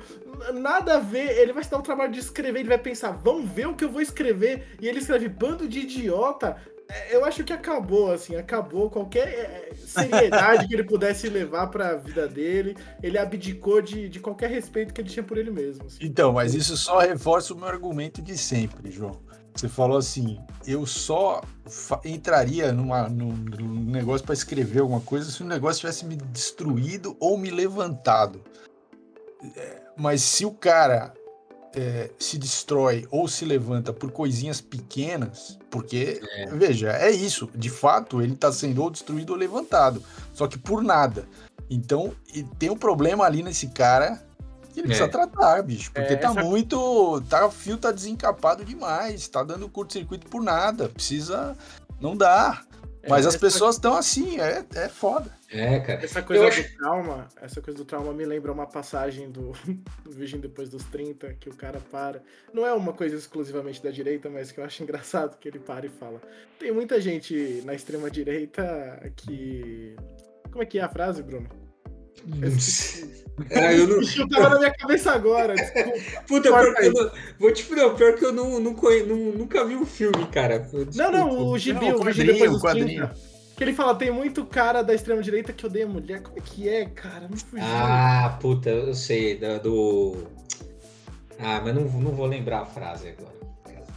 nada a ver. Ele vai se dar o trabalho de escrever, ele vai pensar, vamos ver o que eu vou escrever. E ele escreve bando de idiota. É, eu acho que acabou, assim, acabou qualquer é, seriedade que ele pudesse levar para a vida dele. Ele abdicou de, de qualquer respeito que ele tinha por ele mesmo. Assim.
Então, mas isso só reforça o meu argumento de sempre, João. Você falou assim: eu só entraria numa, num, num negócio para escrever alguma coisa se o negócio tivesse me destruído ou me levantado. É, mas se o cara é, se destrói ou se levanta por coisinhas pequenas, porque, é. veja, é isso. De fato, ele está sendo ou destruído ou levantado. Só que por nada. Então, tem um problema ali nesse cara ele é. precisa tratar, bicho. Porque é, tá essa... muito. Tá, o fio tá desencapado demais. Tá dando curto-circuito por nada. Precisa. Não dá. É, Mas as pessoas estão assim, é, é foda.
É, cara.
Essa coisa do trauma, essa coisa do trauma me lembra uma passagem do, do Virgem depois dos 30, que o cara para. Não é uma coisa exclusivamente da direita, mas que eu acho engraçado que ele para e fala. Tem muita gente na extrema direita que. Como é que é a frase, Bruno? É, eu não... Isso tava na minha cabeça agora.
Puta, pior que eu não... vou te falar, pior que eu não, não, não, nunca vi o um filme, cara.
Não, não, o Gibi, o Gibi depois dos quadrinho. 30. Que ele fala, tem muito cara da extrema direita que odeia mulher. Como é que é, cara? Não
fugiu. Ah, puta, eu sei, do. Ah, mas não, não vou lembrar a frase agora.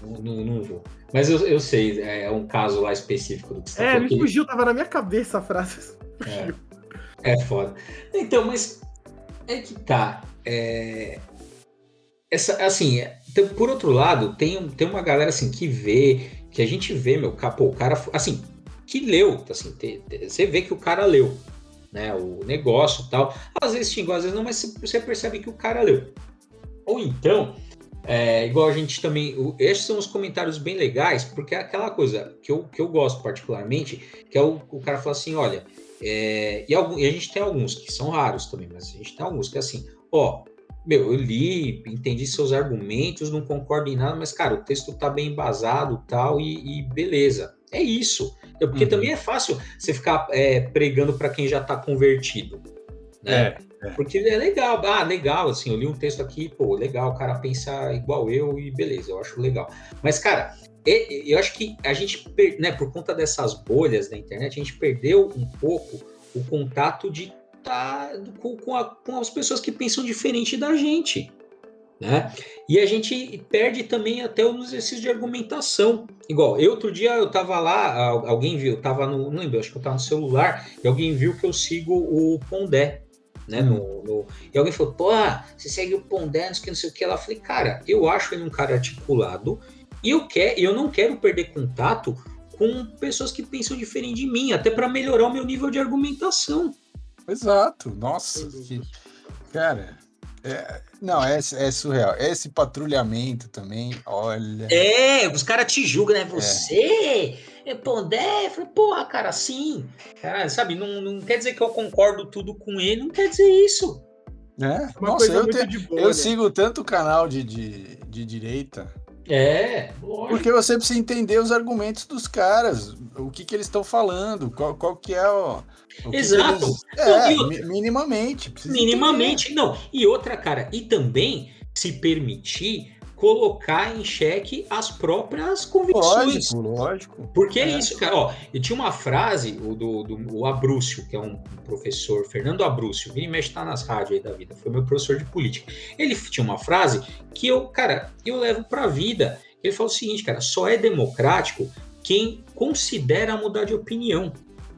Não, não, não vou. Mas eu, eu sei, é um caso lá específico do
que você É, me fugiu, tava na minha cabeça a frase.
É. É foda. Então, mas é que tá. É... Essa, assim, por outro lado, tem, tem uma galera assim que vê, que a gente vê, meu, capô, o cara, assim, que leu, assim, te, te, você vê que o cara leu, né, o negócio e tal. Às vezes xingou, às vezes não, mas você percebe que o cara leu. Ou então, é, igual a gente também. esses são os comentários bem legais, porque é aquela coisa que eu, que eu gosto particularmente, que é o, o cara fala assim: olha, é, e, algum, e, a gente tem alguns que são raros também, mas a gente tem alguns que é assim, ó, meu, eu li, entendi seus argumentos, não concordo em nada, mas, cara, o texto tá bem embasado tal, e, e beleza. É isso. Porque uhum. também é fácil você ficar é, pregando para quem já tá convertido. Né? É, é. Porque é legal, ah, legal, assim, eu li um texto aqui, pô, legal, o cara pensa igual eu e beleza, eu acho legal. Mas, cara, eu acho que a gente, né, por conta dessas bolhas da internet, a gente perdeu um pouco o contato de tá com, com, a, com as pessoas que pensam diferente da gente. Né? E a gente perde também até o exercício de argumentação. Igual, eu outro dia eu tava lá, alguém viu, eu tava no, não lembro, acho que eu tava no celular, e alguém viu que eu sigo o Pondé, né? No, no, e alguém falou, pô, você segue o Pondé, não sei o que, não sei o. Ela falei, cara, eu acho ele um cara articulado, e eu, quer, eu não quero perder contato com pessoas que pensam diferente de mim, até para melhorar o meu nível de argumentação.
Exato, nossa, que, cara, é, não, é, é, surreal. Esse patrulhamento também, olha.
É, os caras te julgam, né? Você é, é Pondé? Porra, cara, sim. Cara, sabe, não, não quer dizer que eu concordo tudo com ele, não quer dizer isso.
É, nossa, eu, te, boa, eu né? sigo tanto canal de, de, de direita
é,
lógico. Porque você precisa entender os argumentos dos caras, o que, que eles estão falando, qual, qual que é o.
o Exato.
Eles... É, não, minimamente.
Minimamente, entender. não. E outra, cara, e também se permitir colocar em xeque as próprias convicções.
Lógico, lógico.
Porque é, é isso, cara. Ó, eu tinha uma frase o do, do o Abrúcio, que é um professor, Fernando Abrúcio, ele mexe tá nas rádios aí da vida, foi meu professor de política. Ele tinha uma frase que eu, cara, eu levo pra vida. Ele falou o seguinte, cara, só é democrático quem considera mudar de opinião.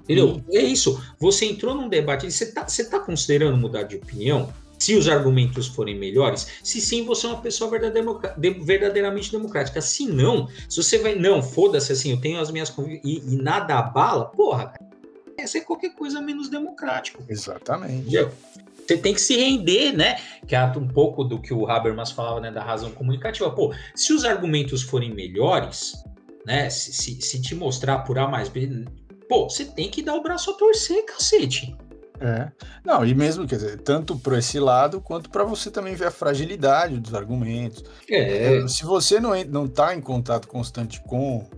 Entendeu? Sim. É isso. Você entrou num debate, você tá, você tá considerando mudar de opinião? Se os argumentos forem melhores, se sim, você é uma pessoa verdadeiramente democrática. Se não, se você vai, não, foda-se assim, eu tenho as minhas e, e nada abala, porra, cara, é qualquer coisa menos democrático.
Exatamente.
Entendeu? Você tem que se render, né? Que é um pouco do que o Habermas falava, né, da razão comunicativa. Pô, se os argumentos forem melhores, né, se, se, se te mostrar por A mais B, pô, você tem que dar o braço a torcer, cacete.
É. Não, e mesmo, quer dizer, tanto para esse lado, quanto para você também ver a fragilidade dos argumentos. É. é. Se você não, não tá em contato constante com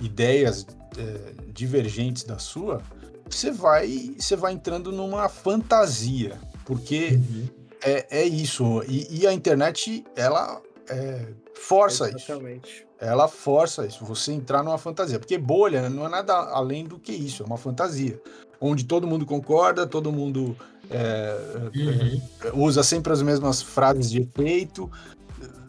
ideias é, divergentes da sua, você vai, você vai entrando numa fantasia, porque uhum. é, é isso. E, e, a internet, ela é, força Exatamente. isso. Ela força isso, você entrar numa fantasia. Porque bolha não é nada além do que isso, é uma fantasia onde todo mundo concorda, todo mundo é, uhum. é, usa sempre as mesmas frases de efeito.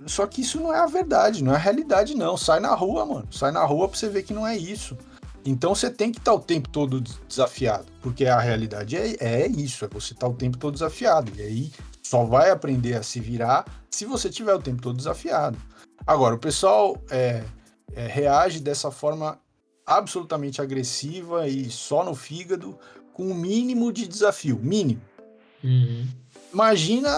só que isso não é a verdade, não é a realidade, não. Sai na rua, mano. Sai na rua pra você ver que não é isso. Então você tem que estar tá o tempo todo desafiado, porque a realidade é, é isso, é você estar tá o tempo todo desafiado. E aí só vai aprender a se virar se você tiver o tempo todo desafiado. Agora, o pessoal é, é, reage dessa forma absolutamente agressiva e só no fígado, com o mínimo de desafio, mínimo.
Uhum.
Imagina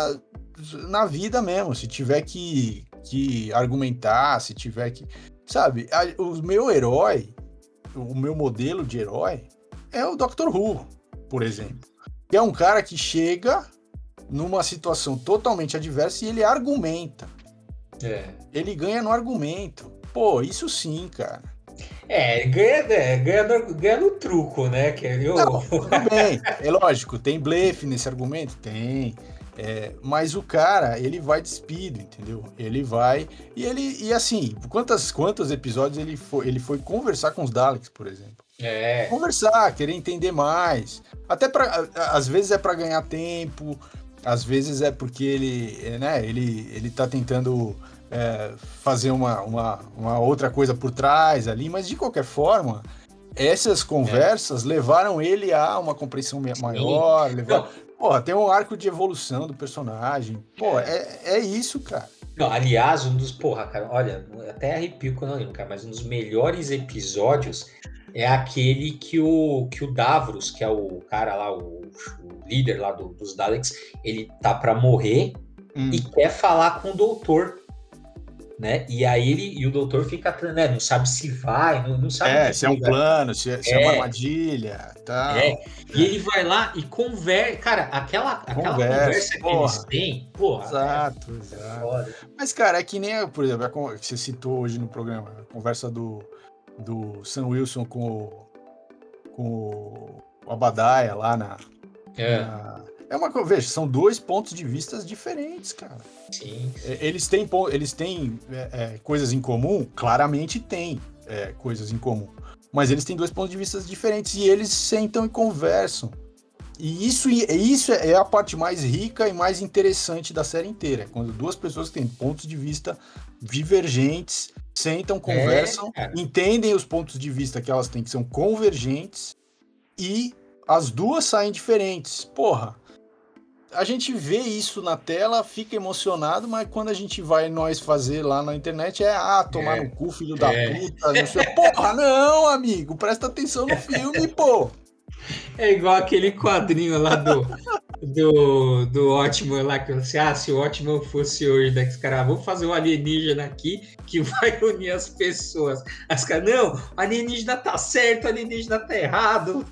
na vida mesmo, se tiver que, que argumentar, se tiver que. Sabe, a, o meu herói, o meu modelo de herói é o Dr. Who, por exemplo. Que é um cara que chega numa situação totalmente adversa e ele argumenta.
É.
Ele ganha no argumento. Pô, isso sim, cara.
É, ganha, é, ganha, no, ganha no truco, né? Que eu... Não,
tudo bem. É lógico, tem blefe nesse argumento? Tem. É, mas o cara, ele vai despido, entendeu? Ele vai. E ele. E assim, quantas, quantos episódios ele foi, ele foi conversar com os Daleks, por exemplo?
É.
Conversar, querer entender mais. Até para Às vezes é para ganhar tempo, às vezes é porque ele, né, ele, ele tá tentando é, fazer uma, uma, uma outra coisa por trás ali, mas de qualquer forma, essas conversas é. levaram ele a uma compreensão maior. Levar... Porra, tem um arco de evolução do personagem. Pô, é, é isso, cara.
Não, aliás, um dos. Porra, cara, olha, até arrepio quando eu lembro, cara, mas um dos melhores episódios é aquele que o, que o Davros, que é o cara lá, o, o líder lá do, dos Daleks, ele tá para morrer hum. e quer falar com o doutor né? E aí ele e o doutor fica, né? Não sabe se vai, não, não sabe.
É, se é um plano, se, é, se é, é uma armadilha, tá?
É. E ele vai lá e conversa, cara, aquela, aquela conversa, que eles têm, porra.
Exato, é, exato. Mas, cara, é que nem, por exemplo, a que você citou hoje no programa, a conversa do, do Sam Wilson com o, com o Abadaia lá na,
é.
na é uma veja, são dois pontos de vista diferentes, cara.
Sim.
É, eles têm, eles têm é, é, coisas em comum? Claramente tem é, coisas em comum. Mas eles têm dois pontos de vista diferentes e eles sentam e conversam. E isso, isso é a parte mais rica e mais interessante da série inteira. Quando duas pessoas que têm pontos de vista divergentes sentam, conversam, é, entendem os pontos de vista que elas têm que são convergentes e as duas saem diferentes. Porra, a gente vê isso na tela, fica emocionado, mas quando a gente vai nós fazer lá na internet é ah, tomar é. no cu, filho da é. puta. Não sei. Porra, não, amigo, presta atenção no filme, pô.
É igual aquele quadrinho lá do, do, do Ótimo lá, que eu ah, se o Ótimo fosse hoje, né? Cara, vamos fazer um alienígena aqui que vai unir as pessoas. As caras, não, alienígena tá certo, alienígena tá errado.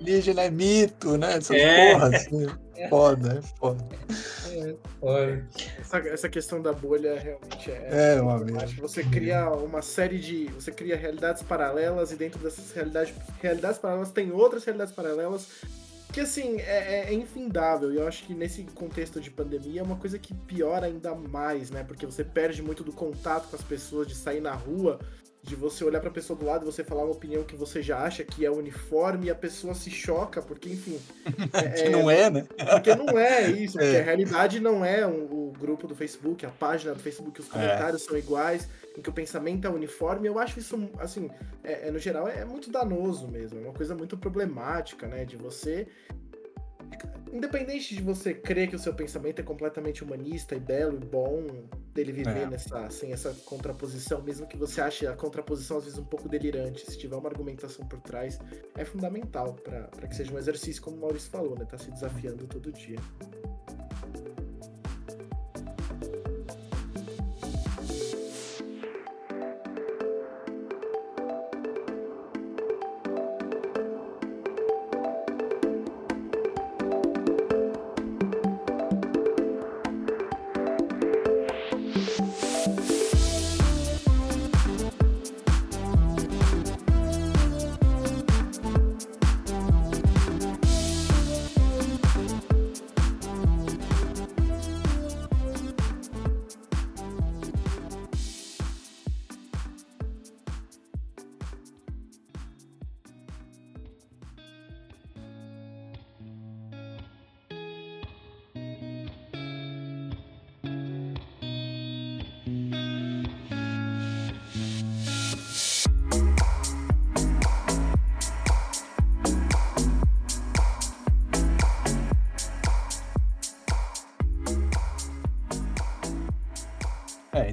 Alienígena é mito, né? Essas é. porras. Assim. Foda, é foda.
É, foda. Essa, essa questão da bolha realmente é.
É, uma
Acho que você cria uma série de. Você cria realidades paralelas e dentro dessas realidades, realidades paralelas tem outras realidades paralelas que assim, é, é, infindável. E eu acho que nesse contexto de pandemia é uma coisa que piora ainda mais, né? Porque você perde muito do contato com as pessoas, de sair na rua, de você olhar para a pessoa do lado e você falar uma opinião que você já acha que é uniforme e a pessoa se choca, porque, enfim.
É, que não é, né?
Porque não é isso, porque é. a realidade não é um, o grupo do Facebook, a página do Facebook, os é. comentários é. são iguais, em que o pensamento é uniforme. Eu acho isso, assim, é, é, no geral, é muito danoso mesmo, é uma coisa muito problemática, né? De você independente de você crer que o seu pensamento é completamente humanista e belo e bom, dele viver é. nessa, sem essa contraposição, mesmo que você ache a contraposição às vezes um pouco delirante, se tiver uma argumentação por trás, é fundamental para que seja um exercício, como o Maurício falou, né? Tá se desafiando todo dia.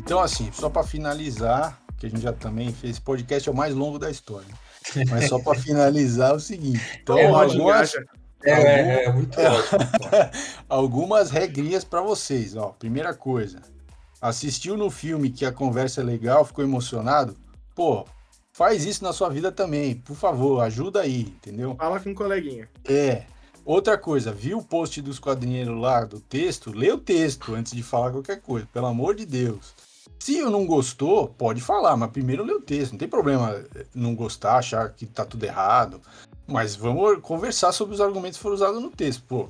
Então assim, só para finalizar, que a gente já também fez, esse podcast é o mais longo da história. Mas só para finalizar é o seguinte. Então,
É,
algumas,
É, é, é muito ótimo.
algumas regrinhas para vocês. Ó, primeira coisa, assistiu no filme que a conversa é legal, ficou emocionado? Pô, faz isso na sua vida também, por favor, ajuda aí, entendeu?
Fala com um coleguinha.
É. Outra coisa, viu o post dos quadrinheiros lá do texto? Lê o texto antes de falar qualquer coisa, pelo amor de Deus. Se eu não gostou, pode falar, mas primeiro lê o texto. Não tem problema não gostar, achar que tá tudo errado. Mas vamos conversar sobre os argumentos que foram usados no texto, pô.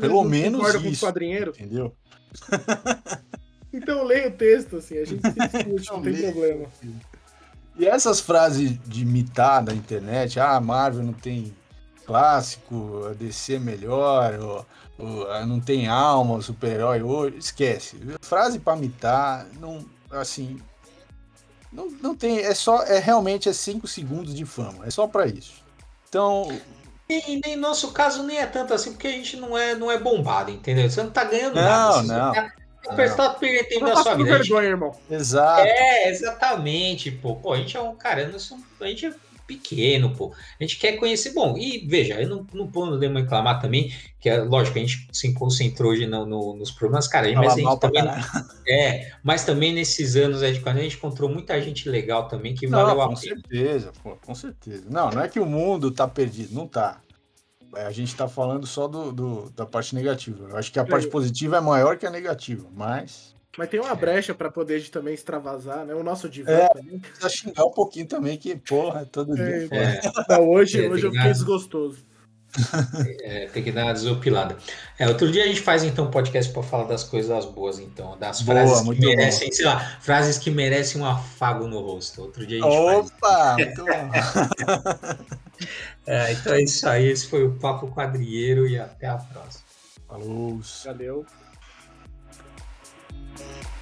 Pelo
não
menos isso. Entendeu?
Então leia o texto, assim, a gente se discute, não tem
Lê.
problema.
E essas frases de mitar da internet, ah, a Marvel não tem clássico, a DC é melhor, ou, não tem alma, o super-herói hoje, esquece. Frase pra mitar, não, assim, não, não tem, é só, é realmente é cinco segundos de fama, é só pra isso. Então,
E nem nosso caso nem é tanto assim, porque a gente não é, não é bombado, entendeu? Você não tá ganhando
Não,
nada. Você
não.
Tá, você tá perdendo tempo
Não
da
passa
sua vida. A gente-
vergonha, irmão.
exato.
É, exatamente, pô. Pô, a gente é um cara, nós somos- a gente é pequeno, pô. A gente quer conhecer. Bom, e veja, eu não, não podemos reclamar também, que é lógico, a gente se concentrou hoje no- no- nos problemas, cara, mas a gente também.
caralho.
É, mas também nesses anos aí de quando a gente encontrou muita gente legal também que
Não,
valeu a
com
pena.
certeza, pô, com certeza. Não, não é que o mundo tá perdido, não tá. É, A gente tá falando só do, do- da parte negativa. Eu acho que a parte
É.
positiva é maior que a negativa, mas
Mas tem uma brecha pra poder de também extravasar, né? O nosso divã
É.
também.
precisa xingar um pouquinho também, que, porra, todo dia.
É,
foda.
É,
Não, hoje,
É,
hoje eu fiquei desgostoso.
é, tem que dar uma desopilada. É, outro dia a gente faz então um podcast para falar das coisas boas, então, das
Boa,
frases que merecem, sei lá, frases que merecem um afago no rosto. Outro dia a gente faz.
Opa, muito bom.
É, então é isso aí, esse foi o Papo Quadrieiro e até a próxima.
Falou.
Valeu.